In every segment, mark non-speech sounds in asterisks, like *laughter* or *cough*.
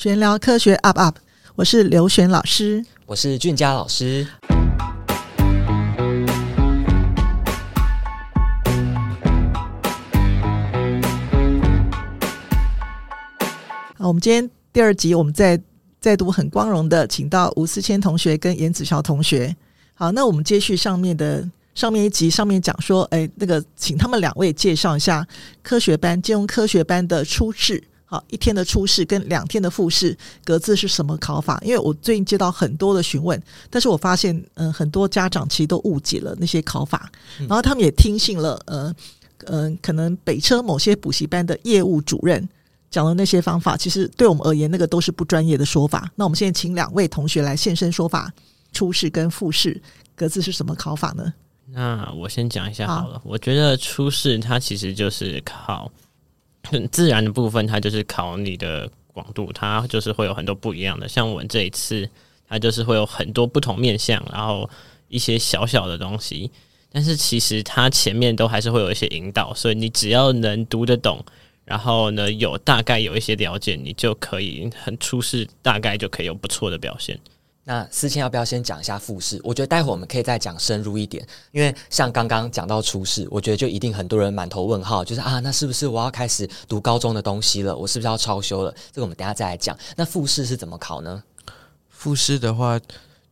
玄聊科学 UP UP，我是刘璇老师，我是俊佳老师。好，我们今天第二集，我们再再度很光荣的请到吴思谦同学跟严子乔同学。好，那我们接续上面的上面一集，上面讲说，哎，那个请他们两位介绍一下科学班金融科学班的初试。好，一天的初试跟两天的复试各自是什么考法？因为我最近接到很多的询问，但是我发现，嗯、呃，很多家长其实都误解了那些考法，然后他们也听信了，呃，嗯、呃，可能北车某些补习班的业务主任讲的那些方法，其实对我们而言，那个都是不专业的说法。那我们现在请两位同学来现身说法，初试跟复试各自是什么考法呢？那我先讲一下好了。好，我觉得初试它其实就是考。很自然的部分，它就是考你的广度，它就是会有很多不一样的。像我们这一次，它就是会有很多不同面向，然后一些小小的东西。但是其实它前面都还是会有一些引导，所以你只要能读得懂，然后呢有大概有一些了解，你就可以很初试，大概就可以有不错的表现。那思谦要不要先讲一下复试？我觉得待会我们可以再讲深入一点，因为像刚刚讲到初试，我觉得就一定很多人满头问号，就是啊，那是不是我要开始读高中的东西了？我是不是要超修了？这个我们等下再来讲。那复试是怎么考呢？复试的话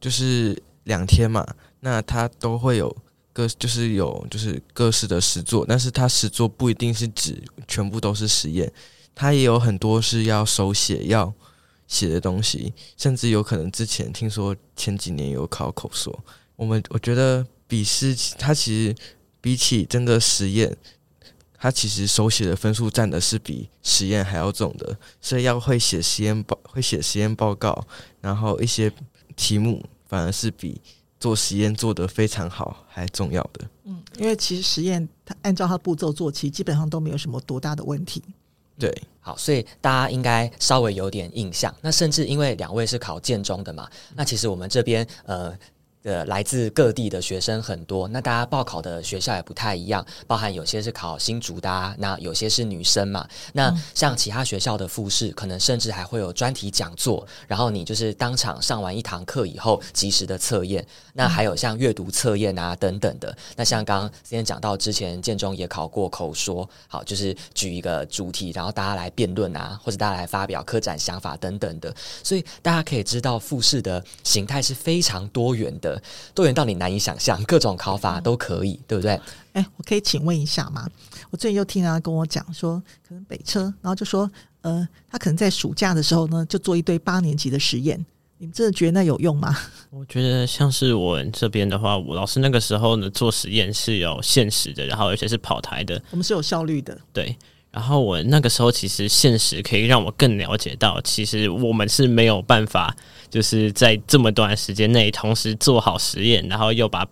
就是两天嘛，那它都会有各就是有就是各式的实作，但是它实作不一定是指全部都是实验，它也有很多是要手写要。写的东西，甚至有可能之前听说前几年有考口说，我们我觉得笔试它其实比起真的实验，它其实手写的分数占的是比实验还要重的，所以要会写实验报会写实验报告，然后一些题目反而是比做实验做得非常好还重要的。嗯，因为其实实验它按照它步骤做，其实基本上都没有什么多大的问题。对，好，所以大家应该稍微有点印象。那甚至因为两位是考建中的嘛，那其实我们这边呃。呃，来自各地的学生很多，那大家报考的学校也不太一样，包含有些是考新竹的啊，那有些是女生嘛。那像其他学校的复试，可能甚至还会有专题讲座，然后你就是当场上完一堂课以后，及时的测验。那还有像阅读测验啊等等的。那像刚刚之前讲到，之前建中也考过口说，好，就是举一个主题，然后大家来辩论啊，或者大家来发表科展想法等等的。所以大家可以知道，复试的形态是非常多元的。多元到你难以想象，各种考法都可以，对不对？哎，我可以请问一下吗？我最近又听他跟我讲说，可能北车，然后就说，呃，他可能在暑假的时候呢，就做一堆八年级的实验。你们真的觉得那有用吗？*laughs* 我觉得像是我这边的话，我老师那个时候呢做实验是有限时的，然后而且是跑台的，我们是有效率的，对。然后我那个时候其实现实可以让我更了解到，其实我们是没有办法，就是在这么短时间内同时做好实验，然后又把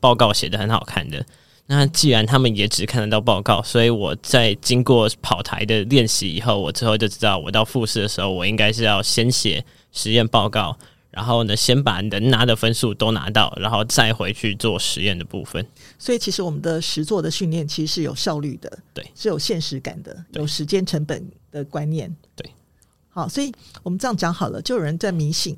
报告写得很好看的。那既然他们也只看得到报告，所以我在经过跑台的练习以后，我之后就知道，我到复试的时候，我应该是要先写实验报告。然后呢，先把能拿的分数都拿到，然后再回去做实验的部分。所以，其实我们的实作的训练其实是有效率的，对，是有现实感的，有时间成本的观念，对。好，所以我们这样讲好了，就有人在迷信，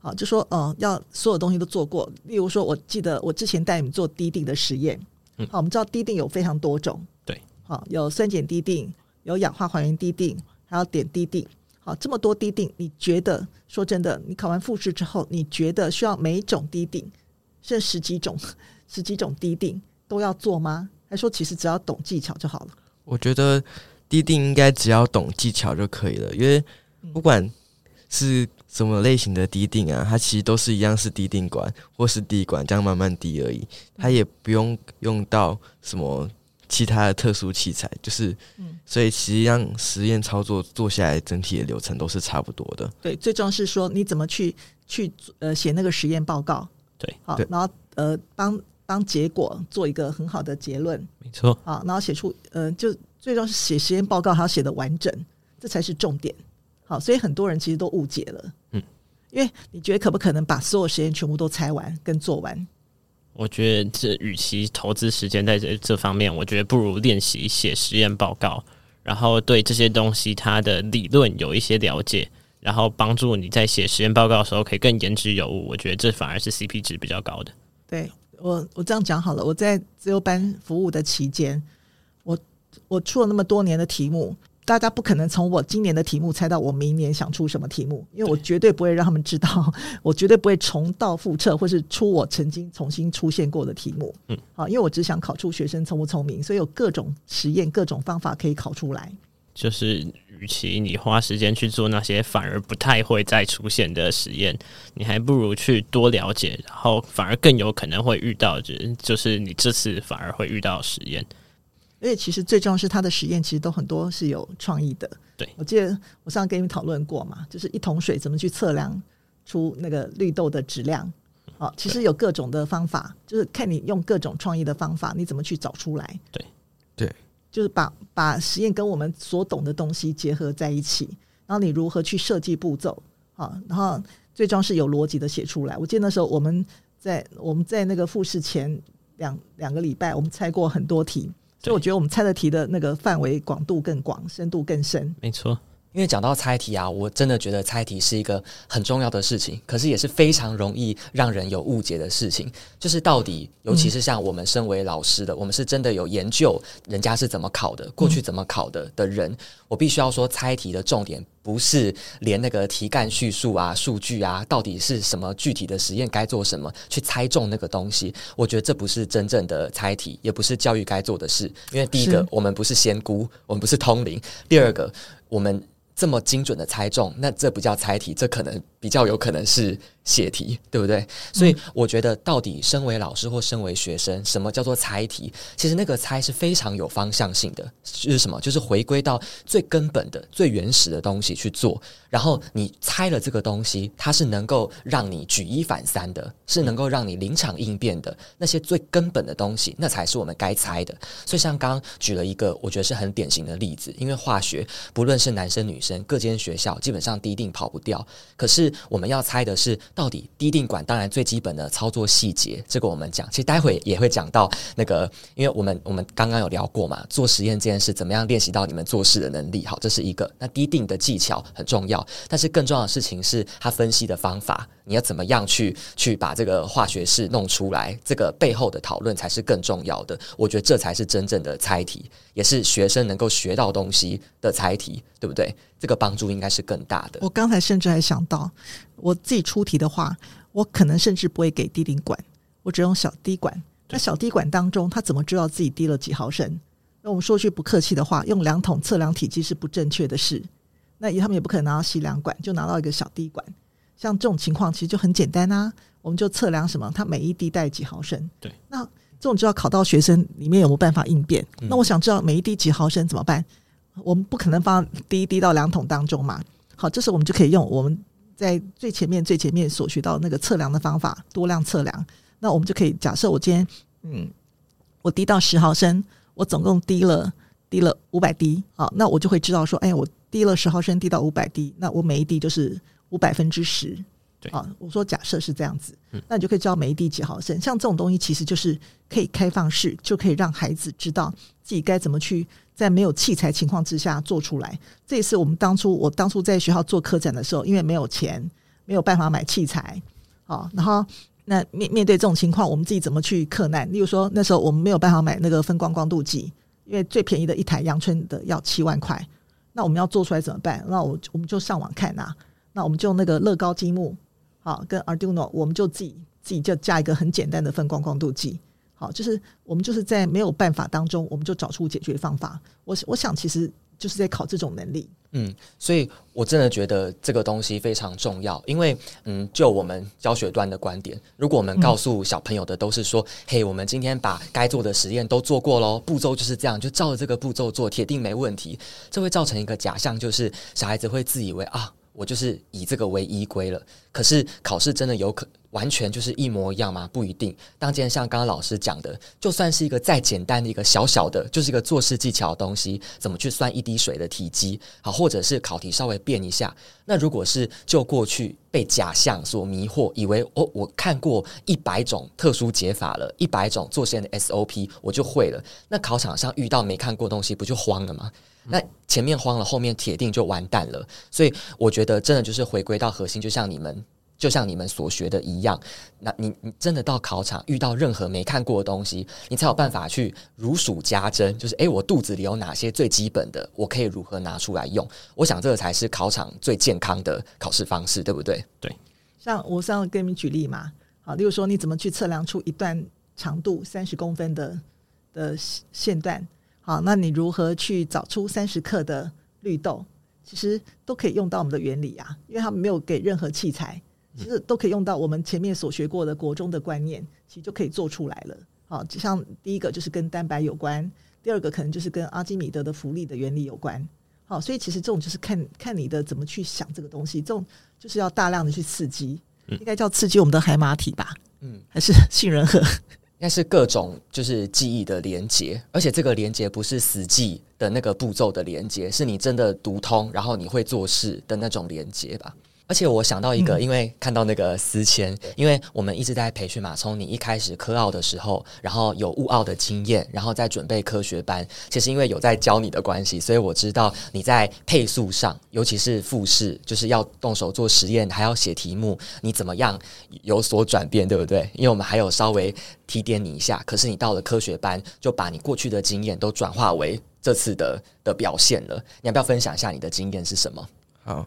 好，就说，哦、呃，要所有东西都做过。例如说，我记得我之前带你们做滴定的实验，嗯，好，我们知道滴定有非常多种，对，好，有酸碱滴定，有氧化还原滴定，还有点滴定。好，这么多滴定，你觉得说真的，你考完复试之后，你觉得需要每一种滴定，甚至十几种、*laughs* 十几种滴定都要做吗？还说其实只要懂技巧就好了？我觉得滴定应该只要懂技巧就可以了，因为不管是什么类型的滴定啊，它其实都是一样，是滴定管或是滴管这样慢慢滴而已，它也不用用到什么。其他的特殊器材就是，嗯，所以实际上实验操作做下来，整体的流程都是差不多的。对，最重要是说你怎么去去呃写那个实验报告，对，好，然后呃帮帮结果做一个很好的结论，没错，好，然后写出呃就最重要是写实验报告还要写的完整，这才是重点。好，所以很多人其实都误解了，嗯，因为你觉得可不可能把所有实验全部都拆完跟做完？我觉得这与其投资时间在这这方面，我觉得不如练习写实验报告，然后对这些东西它的理论有一些了解，然后帮助你在写实验报告的时候可以更言之有物。我觉得这反而是 CP 值比较高的。对我，我这样讲好了。我在自由班服务的期间，我我出了那么多年的题目。大家不可能从我今年的题目猜到我明年想出什么题目，因为我绝对不会让他们知道，*laughs* 我绝对不会重蹈覆辙，或是出我曾经重新出现过的题目。嗯，好，因为我只想考出学生聪不聪明，所以有各种实验、各种方法可以考出来。就是，与其你花时间去做那些反而不太会再出现的实验，你还不如去多了解，然后反而更有可能会遇到，就是就是你这次反而会遇到实验。因为其实最重要是他的实验，其实都很多是有创意的。对，我记得我上次跟你们讨论过嘛，就是一桶水怎么去测量出那个绿豆的质量。好，其实有各种的方法，就是看你用各种创意的方法，你怎么去找出来。对，对，就是把把实验跟我们所懂的东西结合在一起，然后你如何去设计步骤啊，然后最终是有逻辑的写出来。我记得那时候我们在我们在那个复试前两两个礼拜，我们猜过很多题。所以我觉得我们猜的题的那个范围广度更广，深度更深。没错。因为讲到猜题啊，我真的觉得猜题是一个很重要的事情，可是也是非常容易让人有误解的事情。就是到底，尤其是像我们身为老师的，嗯、我们是真的有研究人家是怎么考的，过去怎么考的的人，我必须要说，猜题的重点不是连那个题干叙述啊、数据啊，到底是什么具体的实验该做什么，去猜中那个东西。我觉得这不是真正的猜题，也不是教育该做的事。因为第一个，我们不是仙姑，我们不是通灵；第二个，我们。这么精准的猜中，那这不叫猜题，这可能比较有可能是写题，对不对？所以我觉得，到底身为老师或身为学生，什么叫做猜题？其实那个猜是非常有方向性的，就是什么？就是回归到最根本的、最原始的东西去做。然后你猜了这个东西，它是能够让你举一反三的，是能够让你临场应变的那些最根本的东西，那才是我们该猜的。所以像刚刚举了一个，我觉得是很典型的例子，因为化学不论是男生女生，各间学校基本上第一定跑不掉。可是我们要猜的是。到底滴定管，当然最基本的操作细节，这个我们讲。其实待会也会讲到那个，因为我们我们刚刚有聊过嘛，做实验这件事怎么样练习到你们做事的能力？好，这是一个。那滴定的技巧很重要，但是更重要的事情是它分析的方法，你要怎么样去去把这个化学式弄出来？这个背后的讨论才是更重要的。我觉得这才是真正的猜题，也是学生能够学到东西的猜题，对不对？这个帮助应该是更大的。我刚才甚至还想到，我自己出题的话，我可能甚至不会给滴定管，我只用小滴管。那小滴管当中，他怎么知道自己滴了几毫升？那我们说句不客气的话，用量筒测量体积是不正确的事。那他们也不可能拿到吸量管，就拿到一个小滴管。像这种情况，其实就很简单啊，我们就测量什么，它每一滴带几毫升。对，那这种就要考到学生里面有没有办法应变。嗯、那我想知道每一滴几毫升怎么办？我们不可能放滴滴到量筒当中嘛？好，这时候我们就可以用我们在最前面最前面所学到那个测量的方法，多量测量。那我们就可以假设我今天嗯，我滴到十毫升，我总共滴了滴了五百滴，好，那我就会知道说，哎，我滴了十毫升，滴到五百滴，那我每一滴就是五百分之十。对啊，我说假设是这样子，那你就可以知道每一滴几毫升。像这种东西，其实就是可以开放式，就可以让孩子知道自己该怎么去。在没有器材情况之下做出来，这也是我们当初我当初在学校做科展的时候，因为没有钱，没有办法买器材，好，然后那面面对这种情况，我们自己怎么去克难？例如说那时候我们没有办法买那个分光光度计，因为最便宜的一台阳春的要七万块，那我们要做出来怎么办？那我我们就上网看呐、啊，那我们就用那个乐高积木，好，跟 Arduino，我们就自己自己就加一个很简单的分光光度计。好，就是我们就是在没有办法当中，我们就找出解决方法。我我想，其实就是在考这种能力。嗯，所以我真的觉得这个东西非常重要，因为嗯，就我们教学端的观点，如果我们告诉小朋友的都是说，嗯、嘿，我们今天把该做的实验都做过喽，步骤就是这样，就照着这个步骤做，铁定没问题。这会造成一个假象，就是小孩子会自以为啊。我就是以这个为依归了，可是考试真的有可完全就是一模一样吗？不一定。当今天像刚刚老师讲的，就算是一个再简单的一个小小的，就是一个做事技巧的东西，怎么去算一滴水的体积，好，或者是考题稍微变一下，那如果是就过去被假象所迷惑，以为哦，我看过一百种特殊解法了，一百种做实验的 SOP，我就会了。那考场上遇到没看过东西，不就慌了吗？那前面慌了，后面铁定就完蛋了。所以我觉得真的就是回归到核心，就像你们。就像你们所学的一样，那你你真的到考场遇到任何没看过的东西，你才有办法去如数家珍。就是诶，我肚子里有哪些最基本的，我可以如何拿出来用？我想这个才是考场最健康的考试方式，对不对？对。像我上次跟你们举例嘛，好，例如说你怎么去测量出一段长度三十公分的的线段？好，那你如何去找出三十克的绿豆？其实都可以用到我们的原理啊，因为他们没有给任何器材。其实都可以用到我们前面所学过的国中的观念，其实就可以做出来了。好，就像第一个就是跟蛋白有关，第二个可能就是跟阿基米德的浮力的原理有关。好，所以其实这种就是看看你的怎么去想这个东西，这种就是要大量的去刺激，应该叫刺激我们的海马体吧？嗯，还是杏仁核？应该是各种就是记忆的连接，而且这个连接不是死记的那个步骤的连接，是你真的读通，然后你会做事的那种连接吧。而且我想到一个，因为看到那个思谦，因为我们一直在培训嘛，从你一开始科奥的时候，然后有物奥的经验，然后在准备科学班，其实因为有在教你的关系，所以我知道你在配速上，尤其是复试，就是要动手做实验，还要写题目，你怎么样有所转变，对不对？因为我们还有稍微提点你一下，可是你到了科学班，就把你过去的经验都转化为这次的的表现了。你要不要分享一下你的经验是什么？好。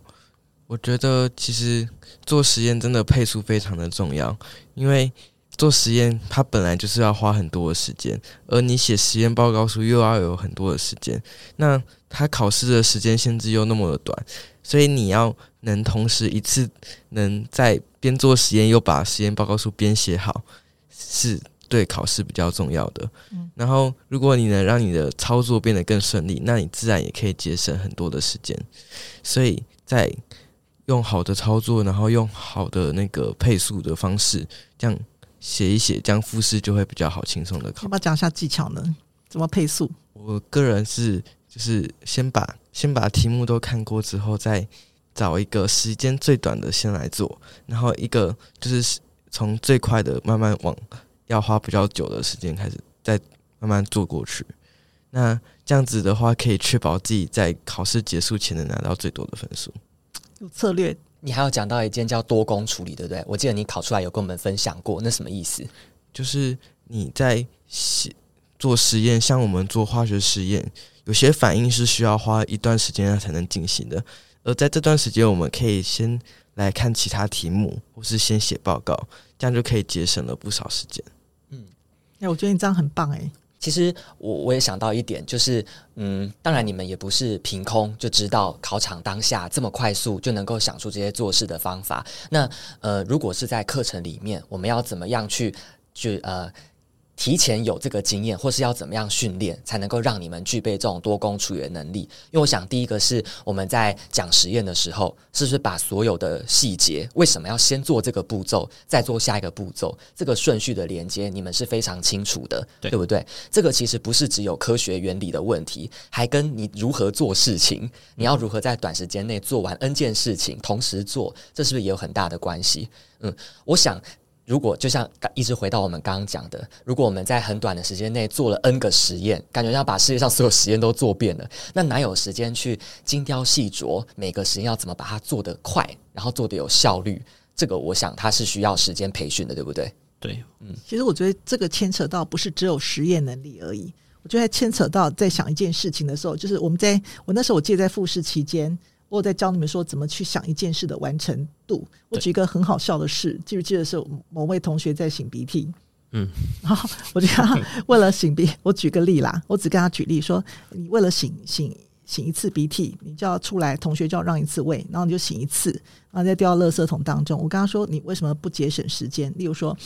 我觉得其实做实验真的配速非常的重要，因为做实验它本来就是要花很多的时间，而你写实验报告书又要有很多的时间，那它考试的时间限制又那么的短，所以你要能同时一次能在边做实验又把实验报告书边写好，是对考试比较重要的。然后如果你能让你的操作变得更顺利，那你自然也可以节省很多的时间。所以在用好的操作，然后用好的那个配速的方式，这样写一写，这样复试就会比较好，轻松的考。要不要讲一下技巧呢？怎么配速？我个人是就是先把先把题目都看过之后，再找一个时间最短的先来做，然后一个就是从最快的慢慢往要花比较久的时间开始，再慢慢做过去。那这样子的话，可以确保自己在考试结束前能拿到最多的分数。有策略，你还有讲到一件叫多工处理，对不对？我记得你考出来有跟我们分享过，那什么意思？就是你在做实验，像我们做化学实验，有些反应是需要花一段时间才能进行的，而在这段时间，我们可以先来看其他题目，或是先写报告，这样就可以节省了不少时间。嗯，哎，我觉得你这样很棒，哎。其实我我也想到一点，就是嗯，当然你们也不是凭空就知道考场当下这么快速就能够想出这些做事的方法。那呃，如果是在课程里面，我们要怎么样去去呃？提前有这个经验，或是要怎么样训练，才能够让你们具备这种多工处理的能力？因为我想，第一个是我们在讲实验的时候，是不是把所有的细节，为什么要先做这个步骤，再做下一个步骤，这个顺序的连接，你们是非常清楚的，对，对不对？这个其实不是只有科学原理的问题，还跟你如何做事情，你要如何在短时间内做完 N 件事情，同时做，这是不是也有很大的关系？嗯，我想。如果就像一直回到我们刚刚讲的，如果我们在很短的时间内做了 N 个实验，感觉要把世界上所有实验都做遍了，那哪有时间去精雕细琢每个实验要怎么把它做得快，然后做得有效率？这个我想它是需要时间培训的，对不对？对，嗯，其实我觉得这个牵扯到不是只有实验能力而已，我觉得牵扯到在想一件事情的时候，就是我们在我那时候我记得在复试期间。我在教你们说怎么去想一件事的完成度。我举一个很好笑的事，记不记得是某位同学在擤鼻涕？嗯，然后我就他 *laughs* 为了擤鼻，我举个例啦，我只跟他举例说，你为了擤擤擤一次鼻涕，你就要出来，同学就要让一次位，然后你就擤一次，然后再掉到垃圾桶当中。我跟他说，你为什么不节省时间？例如说，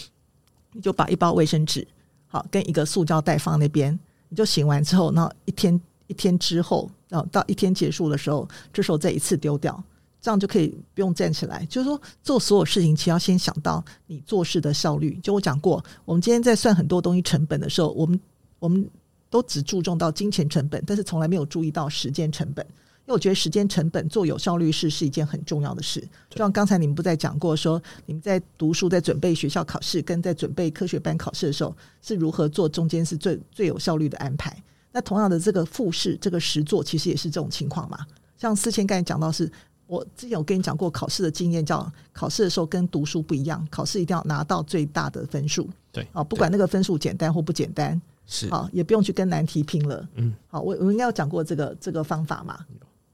你就把一包卫生纸好跟一个塑胶袋放那边，你就擤完之后，然后一天一天之后。然后到一天结束的时候，这时候再一次丢掉，这样就可以不用站起来。就是说，做所有事情，其实要先想到你做事的效率。就我讲过，我们今天在算很多东西成本的时候，我们我们都只注重到金钱成本，但是从来没有注意到时间成本。因为我觉得时间成本做有效率事是一件很重要的事。就像刚才你们不在讲过说，说你们在读书、在准备学校考试，跟在准备科学班考试的时候，是如何做中间是最最有效率的安排。那同样的，这个复试这个实作其实也是这种情况嘛。像思谦刚才讲到是，是我之前有跟你讲过考试的经验，叫考试的时候跟读书不一样，考试一定要拿到最大的分数。对，啊，不管那个分数简单或不简单，是啊，也不用去跟难题拼了。嗯，好，我我应该有讲过这个这个方法嘛。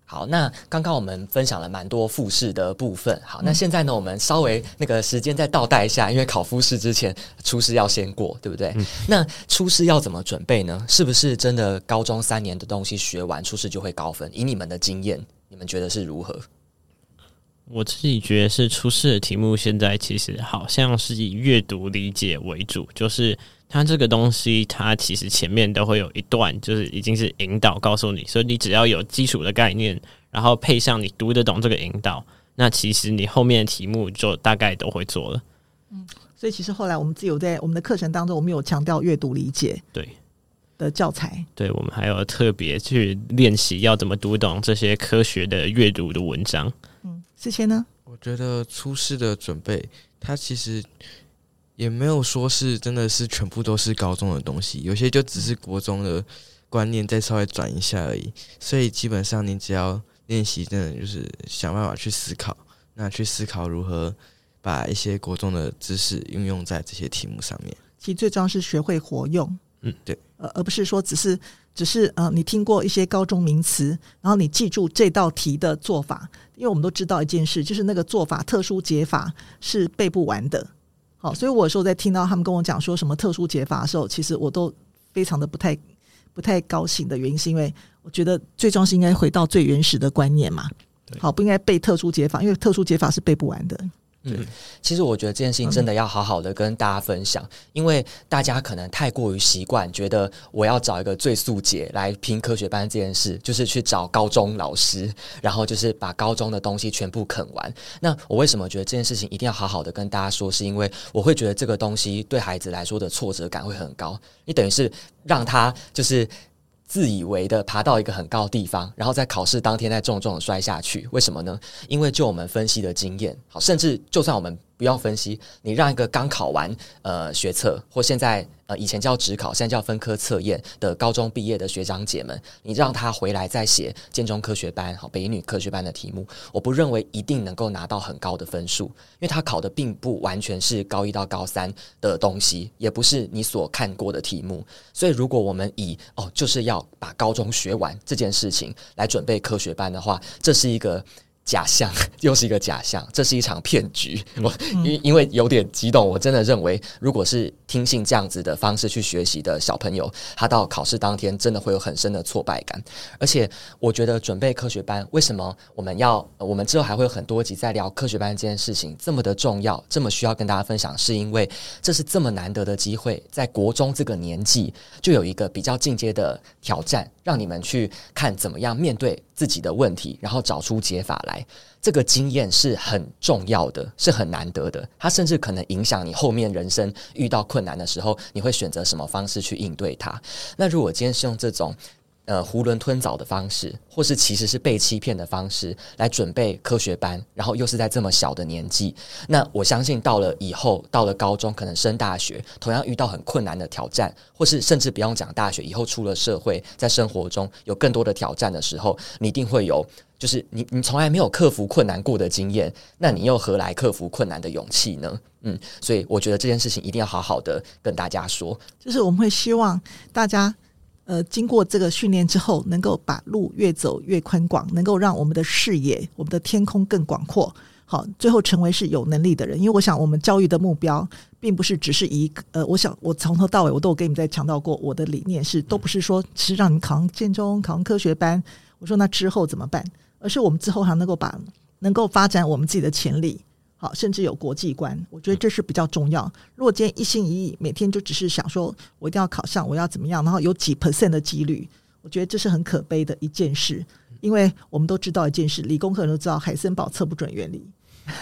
好，那刚刚我们分享了蛮多复试的部分。好，那现在呢，我们稍微那个时间再倒带一下，因为考复试之前，初试要先过，对不对？嗯、那初试要怎么准备呢？是不是真的高中三年的东西学完，初试就会高分？以你们的经验，你们觉得是如何？我自己觉得是初试的题目，现在其实好像是以阅读理解为主，就是。它这个东西，它其实前面都会有一段，就是已经是引导告诉你，所以你只要有基础的概念，然后配上你读得懂这个引导，那其实你后面的题目就大概都会做了。嗯，所以其实后来我们自有在我们的课程当中，我们有强调阅读理解对的教材，对，我们还有特别去练习要怎么读懂这些科学的阅读的文章。嗯，思谦呢？我觉得初试的准备，它其实。也没有说是真的是全部都是高中的东西，有些就只是国中的观念再稍微转一下而已。所以基本上你只要练习，真的就是想办法去思考，那去思考如何把一些国中的知识运用在这些题目上面。其实最重要是学会活用，嗯，对，呃，而不是说只是只是呃，你听过一些高中名词，然后你记住这道题的做法，因为我们都知道一件事，就是那个做法特殊解法是背不完的。好，所以我有时候在听到他们跟我讲说什么特殊解法的时候，其实我都非常的不太不太高兴的原因，是因为我觉得最终是应该回到最原始的观念嘛。好，不应该背特殊解法，因为特殊解法是背不完的。嗯，其实我觉得这件事情真的要好好的跟大家分享，嗯、因为大家可能太过于习惯，觉得我要找一个最速解来拼科学班这件事，就是去找高中老师，然后就是把高中的东西全部啃完。那我为什么觉得这件事情一定要好好的跟大家说？是因为我会觉得这个东西对孩子来说的挫折感会很高，你等于是让他就是。自以为的爬到一个很高的地方，然后在考试当天再重重的摔下去，为什么呢？因为就我们分析的经验，好，甚至就算我们。不要分析，你让一个刚考完呃学测或现在呃以前叫职考，现在叫分科测验的高中毕业的学长姐们，你让他回来再写建中科学班、好北女科学班的题目，我不认为一定能够拿到很高的分数，因为他考的并不完全是高一到高三的东西，也不是你所看过的题目。所以如果我们以哦就是要把高中学完这件事情来准备科学班的话，这是一个。假象 *laughs* 又是一个假象，这是一场骗局。我因因为有点激动，我真的认为，如果是听信这样子的方式去学习的小朋友，他到考试当天真的会有很深的挫败感。而且，我觉得准备科学班，为什么我们要？我们之后还会有很多集在聊科学班这件事情，这么的重要，这么需要跟大家分享，是因为这是这么难得的机会，在国中这个年纪就有一个比较进阶的挑战，让你们去看怎么样面对自己的问题，然后找出解法来。这个经验是很重要的，是很难得的。它甚至可能影响你后面人生遇到困难的时候，你会选择什么方式去应对它。那如果今天是用这种呃囫囵吞枣的方式，或是其实是被欺骗的方式来准备科学班，然后又是在这么小的年纪，那我相信到了以后，到了高中，可能升大学，同样遇到很困难的挑战，或是甚至不用讲大学，以后出了社会，在生活中有更多的挑战的时候，你一定会有。就是你，你从来没有克服困难过的经验，那你又何来克服困难的勇气呢？嗯，所以我觉得这件事情一定要好好的跟大家说。就是我们会希望大家，呃，经过这个训练之后，能够把路越走越宽广，能够让我们的视野、我们的天空更广阔。好，最后成为是有能力的人。因为我想，我们教育的目标，并不是只是一个，呃，我想我从头到尾我都有跟你们在强调过，我的理念是，都不是说只是让你考上建中、考上科学班。我说那之后怎么办？而是我们之后还能够把能够发展我们自己的潜力，好，甚至有国际观，我觉得这是比较重要。如果今天一心一意，每天就只是想说我一定要考上，我要怎么样，然后有几 percent 的几率，我觉得这是很可悲的一件事。因为我们都知道一件事，理工科人都知道海森堡测不准原理，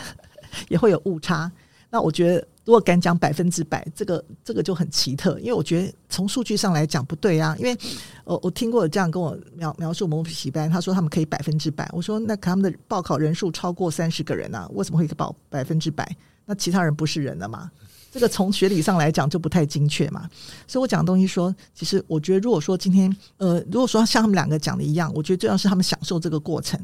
*laughs* 也会有误差。那我觉得。如果敢讲百分之百，这个这个就很奇特，因为我觉得从数据上来讲不对啊。因为我我听过有这样跟我描描述某补习班，他说他们可以百分之百。我说那他们的报考人数超过三十个人啊，为什么会报百分之百？那其他人不是人了吗？这个从学理上来讲就不太精确嘛。所以我讲的东西说，其实我觉得，如果说今天呃，如果说像他们两个讲的一样，我觉得最重要是他们享受这个过程，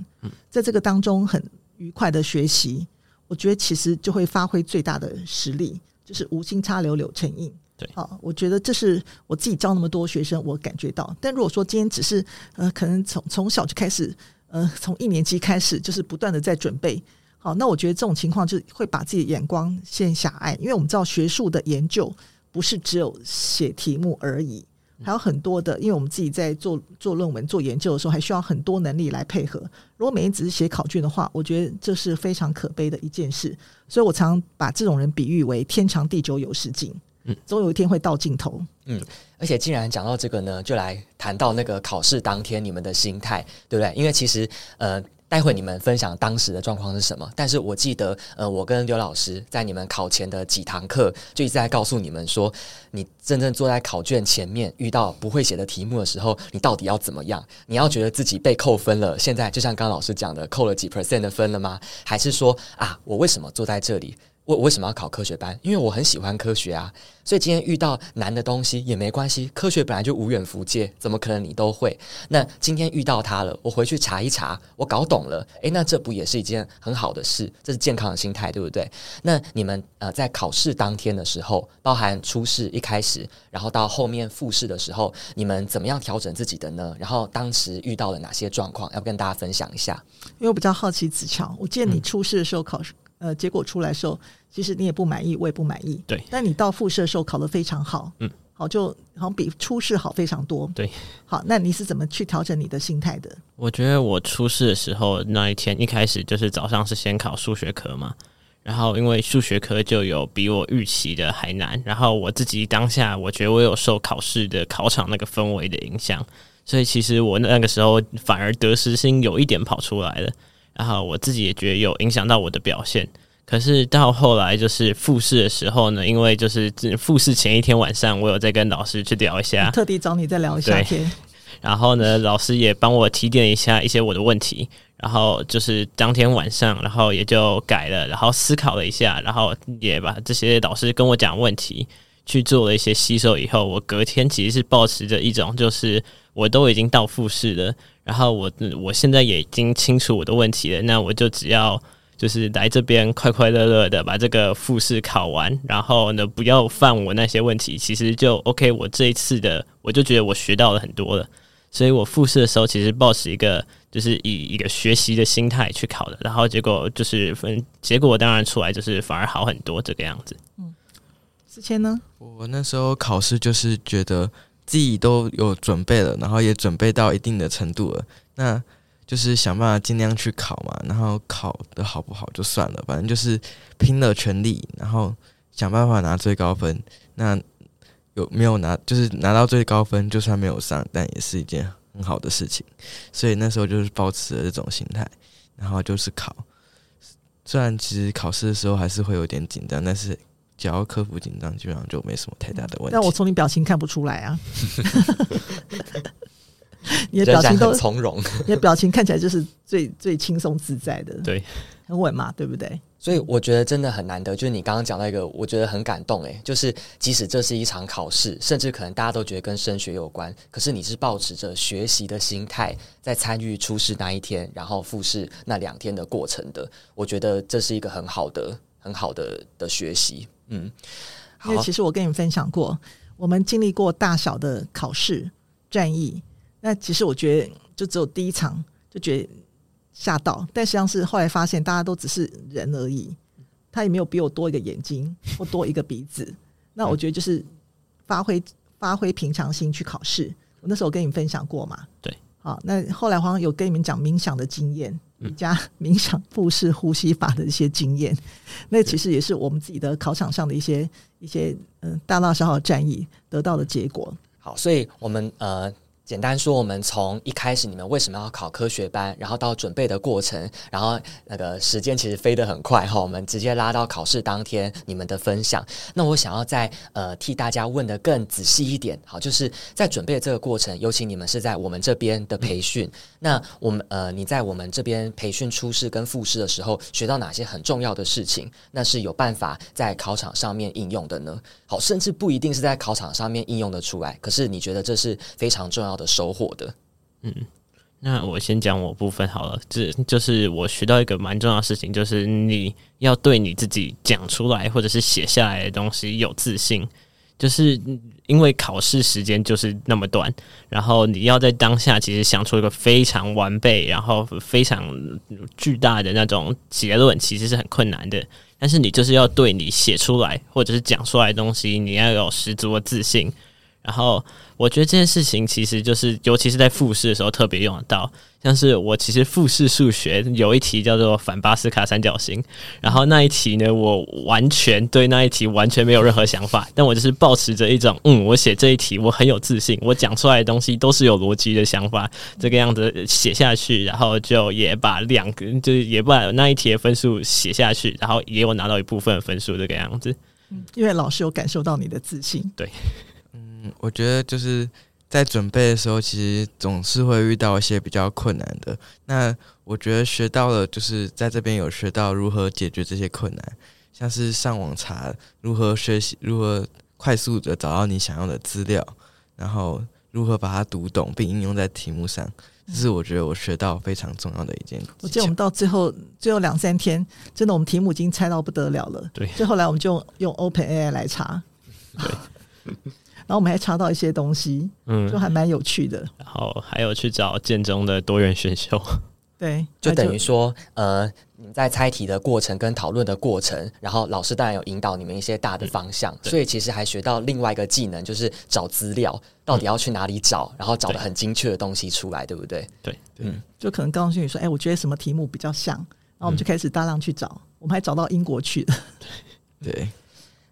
在这个当中很愉快的学习，我觉得其实就会发挥最大的实力，就是无心插柳柳成荫。对，好，我觉得这是我自己教那么多学生，我感觉到。但如果说今天只是呃，可能从从小就开始，呃，从一年级开始就是不断的在准备，好，那我觉得这种情况就会把自己的眼光限狭隘，因为我们知道学术的研究不是只有写题目而已，还有很多的，因为我们自己在做做论文、做研究的时候，还需要很多能力来配合。如果每天只是写考卷的话，我觉得这是非常可悲的一件事。所以我常把这种人比喻为天长地久有时尽。嗯，总有一天会到尽头。嗯，而且既然讲到这个呢，就来谈到那个考试当天你们的心态，对不对？因为其实呃，待会你们分享当时的状况是什么？但是我记得呃，我跟刘老师在你们考前的几堂课就一直在告诉你们说，你真正坐在考卷前面遇到不会写的题目的时候，你到底要怎么样？你要觉得自己被扣分了，现在就像刚老师讲的，扣了几 percent 的分了吗？还是说啊，我为什么坐在这里？我为什么要考科学班？因为我很喜欢科学啊，所以今天遇到难的东西也没关系。科学本来就无远弗届，怎么可能你都会？那今天遇到它了，我回去查一查，我搞懂了，诶，那这不也是一件很好的事？这是健康的心态，对不对？那你们呃，在考试当天的时候，包含初试一开始，然后到后面复试的时候，你们怎么样调整自己的呢？然后当时遇到了哪些状况？要跟大家分享一下？因为我比较好奇子乔，我记得你初试的时候考试。嗯呃，结果出来的时候，其实你也不满意，我也不满意。对，但你到复试的时候考得非常好，嗯，好，就好像比初试好非常多。对，好，那你是怎么去调整你的心态的？我觉得我初试的时候那一天一开始就是早上是先考数学科嘛，然后因为数学科就有比我预期的还难，然后我自己当下我觉得我有受考试的考场那个氛围的影响，所以其实我那个时候反而得失心有一点跑出来了。然后我自己也觉得有影响到我的表现，可是到后来就是复试的时候呢，因为就是复试前一天晚上，我有在跟老师去聊一下，*laughs* 特地找你再聊一下天。*laughs* 然后呢，老师也帮我提点一下一些我的问题，然后就是当天晚上，然后也就改了，然后思考了一下，然后也把这些老师跟我讲问题去做了一些吸收以后，我隔天其实是保持着一种就是我都已经到复试了。然后我我现在也已经清楚我的问题了，那我就只要就是来这边快快乐乐的把这个复试考完，然后呢不要犯我那些问题，其实就 OK。我这一次的我就觉得我学到了很多了，所以我复试的时候其实抱持一个就是以一个学习的心态去考的，然后结果就是分结果当然出来就是反而好很多这个样子。嗯，思谦呢？我那时候考试就是觉得。自己都有准备了，然后也准备到一定的程度了，那就是想办法尽量去考嘛。然后考得好不好就算了，反正就是拼了全力，然后想办法拿最高分。那有没有拿？就是拿到最高分，就算没有上，但也是一件很好的事情。所以那时候就是抱持了这种心态，然后就是考。虽然其实考试的时候还是会有点紧张，但是。只要克服紧张，基本上就没什么太大的问题。但我从你表情看不出来啊，*laughs* 你的表情都从容，*laughs* 你的表情看起来就是最最轻松自在的，对，很稳嘛，对不对？所以我觉得真的很难得，就是你刚刚讲到一个，我觉得很感动诶，就是即使这是一场考试，甚至可能大家都觉得跟升学有关，可是你是保持着学习的心态在参与初试那一天，然后复试那两天的过程的，我觉得这是一个很好的、很好的的学习。嗯，因为其实我跟你们分享过，我们经历过大小的考试战役。那其实我觉得，就只有第一场就觉得吓到，但实际上是后来发现，大家都只是人而已，他也没有比我多一个眼睛或多一个鼻子。那我觉得就是发挥发挥平常心去考试。我那时候跟你们分享过嘛？对，好，那后来好像有跟你们讲冥想的经验。瑜伽 *laughs* 冥想、腹式呼吸法的一些经验，那其实也是我们自己的考场上的一些一些嗯大大小小战役得到的结果。好，所以我们呃。简单说，我们从一开始你们为什么要考科学班，然后到准备的过程，然后那个时间其实飞得很快哈，我们直接拉到考试当天你们的分享。那我想要再呃替大家问得更仔细一点，好，就是在准备这个过程，尤其你们是在我们这边的培训，那我们呃你在我们这边培训初试跟复试的时候，学到哪些很重要的事情？那是有办法在考场上面应用的呢？好，甚至不一定是在考场上面应用得出来，可是你觉得这是非常重要的。的收获的，嗯，那我先讲我部分好了。这就是我学到一个蛮重要的事情，就是你要对你自己讲出来或者是写下来的东西有自信。就是因为考试时间就是那么短，然后你要在当下其实想出一个非常完备，然后非常巨大的那种结论，其实是很困难的。但是你就是要对你写出来或者是讲出来的东西，你要有十足的自信。然后我觉得这件事情其实就是，尤其是在复试的时候特别用得到。像是我其实复试数学有一题叫做反巴斯卡三角形，然后那一题呢，我完全对那一题完全没有任何想法，但我就是抱持着一种，嗯，我写这一题我很有自信，我讲出来的东西都是有逻辑的想法，这个样子写下去，然后就也把两个，就是也把那一题的分数写下去，然后也有拿到一部分的分数，这个样子。嗯，因为老师有感受到你的自信，对。嗯，我觉得就是在准备的时候，其实总是会遇到一些比较困难的。那我觉得学到了，就是在这边有学到如何解决这些困难，像是上网查如何学习，如何快速的找到你想要的资料，然后如何把它读懂并应用在题目上，这是我觉得我学到非常重要的一件。我记得我们到最后最后两三天，真的我们题目已经猜到不得了了。对，最后来我们就用 OpenAI 来查。对。然后我们还查到一些东西，嗯，就还蛮有趣的。然后还有去找建中的多元选修，对，就等于说，呃，你们在猜题的过程跟讨论的过程，然后老师当然有引导你们一些大的方向，嗯、所以其实还学到另外一个技能，就是找资料，到底要去哪里找，然后找的很精确的东西出来，对不对？对，嗯，就可能告诉你说，哎，我觉得什么题目比较像，然后我们就开始大量去找，嗯、我们还找到英国去了，对。对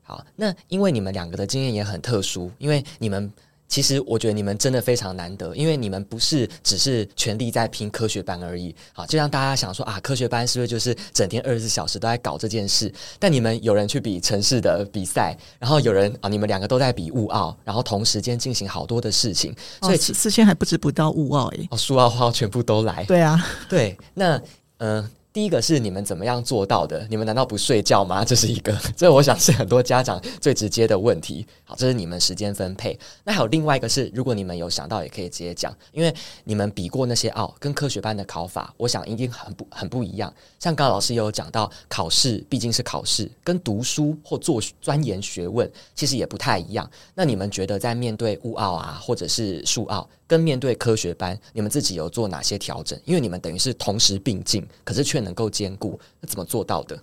好，那因为你们两个的经验也很特殊，因为你们其实我觉得你们真的非常难得，因为你们不是只是全力在拼科学班而已。好，就像大家想说啊，科学班是不是就是整天二十四小时都在搞这件事？但你们有人去比城市的比赛，然后有人啊，你们两个都在比物奥，然后同时间进行好多的事情，所以思谦还不止不到物奥诶，哦，数奥化全部都来。对啊，*laughs* 对，那嗯。呃第一个是你们怎么样做到的？你们难道不睡觉吗？*laughs* 这是一个，*laughs* 这我想是很多家长最直接的问题。好，这是你们时间分配。那还有另外一个是，如果你们有想到，也可以直接讲，因为你们比过那些奥，跟科学班的考法，我想一定很不很不一样。像刚老师也有讲到，考试毕竟是考试，跟读书或做钻研学问其实也不太一样。那你们觉得在面对物奥啊，或者是数奥，跟面对科学班，你们自己有做哪些调整？因为你们等于是同时并进，可是却能能够兼顾，那怎么做到的？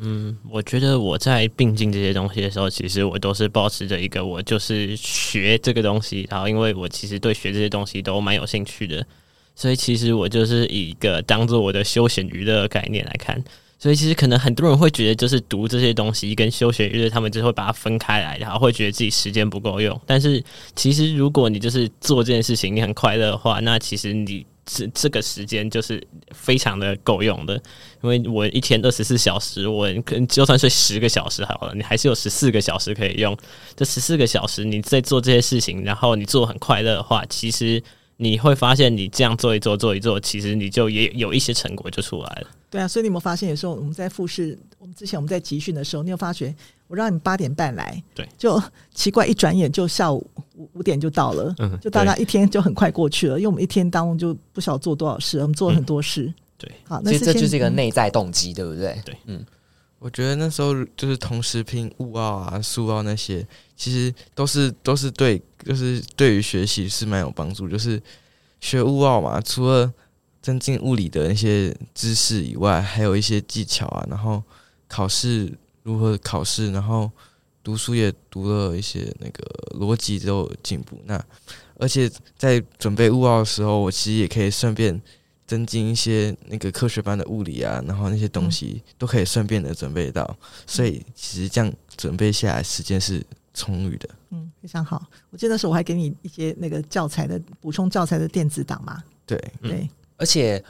嗯，我觉得我在并进这些东西的时候，其实我都是保持着一个，我就是学这个东西，然后因为我其实对学这些东西都蛮有兴趣的，所以其实我就是以一个当做我的休闲娱乐概念来看。所以其实可能很多人会觉得，就是读这些东西跟休闲娱乐，他们就会把它分开来，然后会觉得自己时间不够用。但是其实如果你就是做这件事情，你很快乐的话，那其实你这这个时间就是非常的够用的。因为我一天二十四小时，我可就算睡十个小时好了，你还是有十四个小时可以用。这十四个小时你在做这些事情，然后你做很快乐的话，其实。你会发现，你这样做一做，做一做，其实你就也有一些成果就出来了。对啊，所以你有没有发现，有时候我们在复试，我们之前我们在集训的时候，你有发觉，我让你八点半来，对，就奇怪，一转眼就下午五五点就到了，嗯，就大家一天就很快过去了，因为我们一天当中就不晓得做多少事，我们做了很多事。嗯、对，好，那其实这就是一个内在动机，对不对？对，嗯。我觉得那时候就是同时拼物奥啊、数奥那些，其实都是都是对，就是对于学习是蛮有帮助，就是。学物奥嘛，除了增进物理的那些知识以外，还有一些技巧啊。然后考试如何考试，然后读书也读了一些那个逻辑都有进步。那而且在准备物奥的时候，我其实也可以顺便增进一些那个科学班的物理啊，然后那些东西都可以顺便的准备到。所以其实这样准备下来，时间是充裕的。嗯，非常好。我记得那时候我还给你一些那个教材的补充教材的电子档嘛。对对，嗯，而且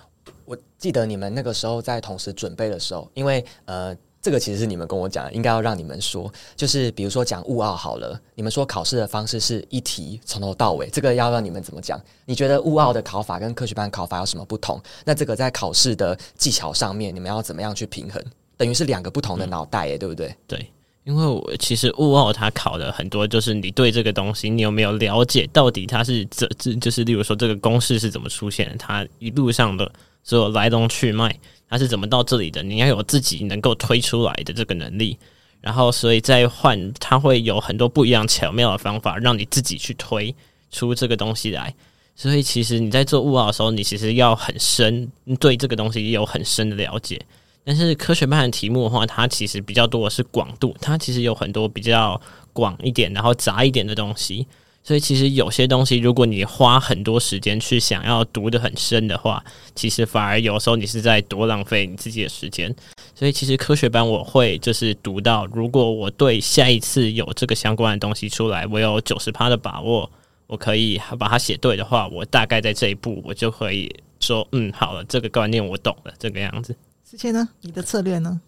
我记得你们那个时候在同时准备的时候，因为呃。这个其实是你们跟我讲，应该要让你们说，就是比如说讲物奥好了，你们说考试的方式是一题从头到尾，这个要让你们怎么讲？你觉得物奥的考法跟科学班考法有什么不同？那这个在考试的技巧上面，你们要怎么样去平衡？等于是两个不同的脑袋耶，对不对？对，因为我其实物奥它考的很多，就是你对这个东西，你有没有了解到底它是这这，就是例如说这个公式是怎么出现的，它一路上的所有来龙去脉。它是怎么到这里的？你要有自己能够推出来的这个能力，然后所以再换，它会有很多不一样巧妙的方法，让你自己去推出这个东西来。所以其实你在做物奥的时候，你其实要很深对这个东西有很深的了解。但是科学班的题目的话，它其实比较多的是广度，它其实有很多比较广一点，然后杂一点的东西。所以其实有些东西，如果你花很多时间去想要读得很深的话，其实反而有时候你是在多浪费你自己的时间。所以其实科学班我会就是读到，如果我对下一次有这个相关的东西出来，我有九十趴的把握，我可以把它写对的话，我大概在这一步我就可以说，嗯，好了，这个观念我懂了，这个样子。思谦呢？你的策略呢？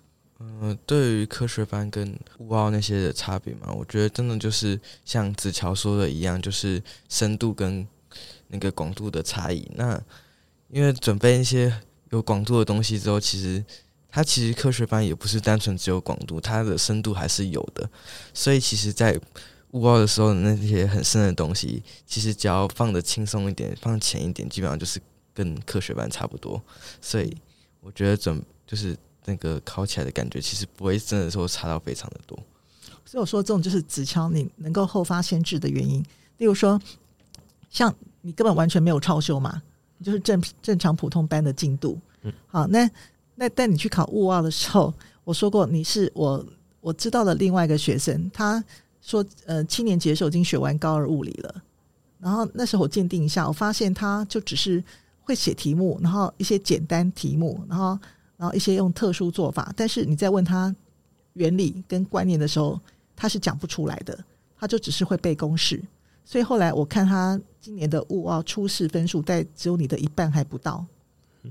嗯、对于科学班跟物奥那些的差别嘛，我觉得真的就是像子乔说的一样，就是深度跟那个广度的差异。那因为准备一些有广度的东西之后，其实它其实科学班也不是单纯只有广度，它的深度还是有的。所以其实，在物奥的时候，那些很深的东西，其实只要放得轻松一点，放浅一点，基本上就是跟科学班差不多。所以我觉得准就是。那个考起来的感觉，其实不会真的说差到非常的多。所以我说，这种就是子乔你能够后发先至的原因。例如说，像你根本完全没有超修嘛，就是正正常普通班的进度。嗯，好，那那但你去考物奥的时候，我说过你是我我知道的另外一个学生，他说呃七年级的时候已经学完高二物理了，然后那时候我鉴定一下，我发现他就只是会写题目，然后一些简单题目，然后。然后一些用特殊做法，但是你在问他原理跟观念的时候，他是讲不出来的，他就只是会背公式。所以后来我看他今年的物奥初试分数，在只有你的一半还不到，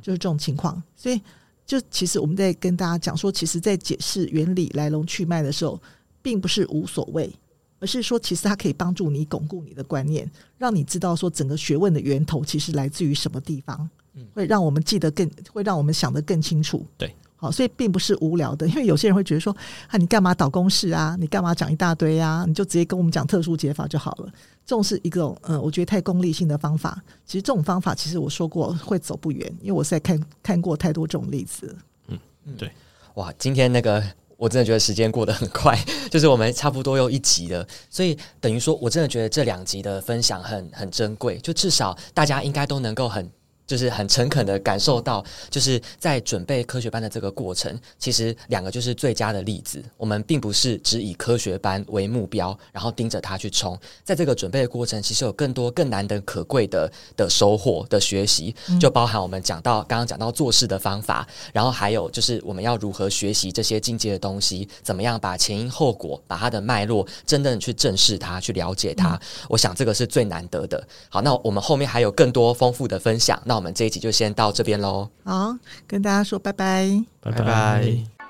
就是这种情况。所以就其实我们在跟大家讲说，其实，在解释原理来龙去脉的时候，并不是无所谓，而是说其实它可以帮助你巩固你的观念，让你知道说整个学问的源头其实来自于什么地方。会让我们记得更，会让我们想得更清楚。对，好，所以并不是无聊的，因为有些人会觉得说，啊，你干嘛导公式啊？你干嘛讲一大堆啊？你就直接跟我们讲特殊解法就好了。这种是一个，嗯，我觉得太功利性的方法。其实这种方法，其实我说过会走不远，因为我是在看看过太多这种例子。嗯嗯，对，哇，今天那个我真的觉得时间过得很快，*laughs* 就是我们差不多又一集了，所以等于说我真的觉得这两集的分享很很珍贵，就至少大家应该都能够很。就是很诚恳的感受到，就是在准备科学班的这个过程，其实两个就是最佳的例子。我们并不是只以科学班为目标，然后盯着它去冲。在这个准备的过程，其实有更多更难得可贵的的收获的学习，就包含我们讲到刚刚讲到做事的方法，然后还有就是我们要如何学习这些进阶的东西，怎么样把前因后果、把它的脉络真正去正视它、去了解它。我想这个是最难得的。好，那我们后面还有更多丰富的分享。那我们这一集就先到这边喽。好，跟大家说拜拜，拜拜。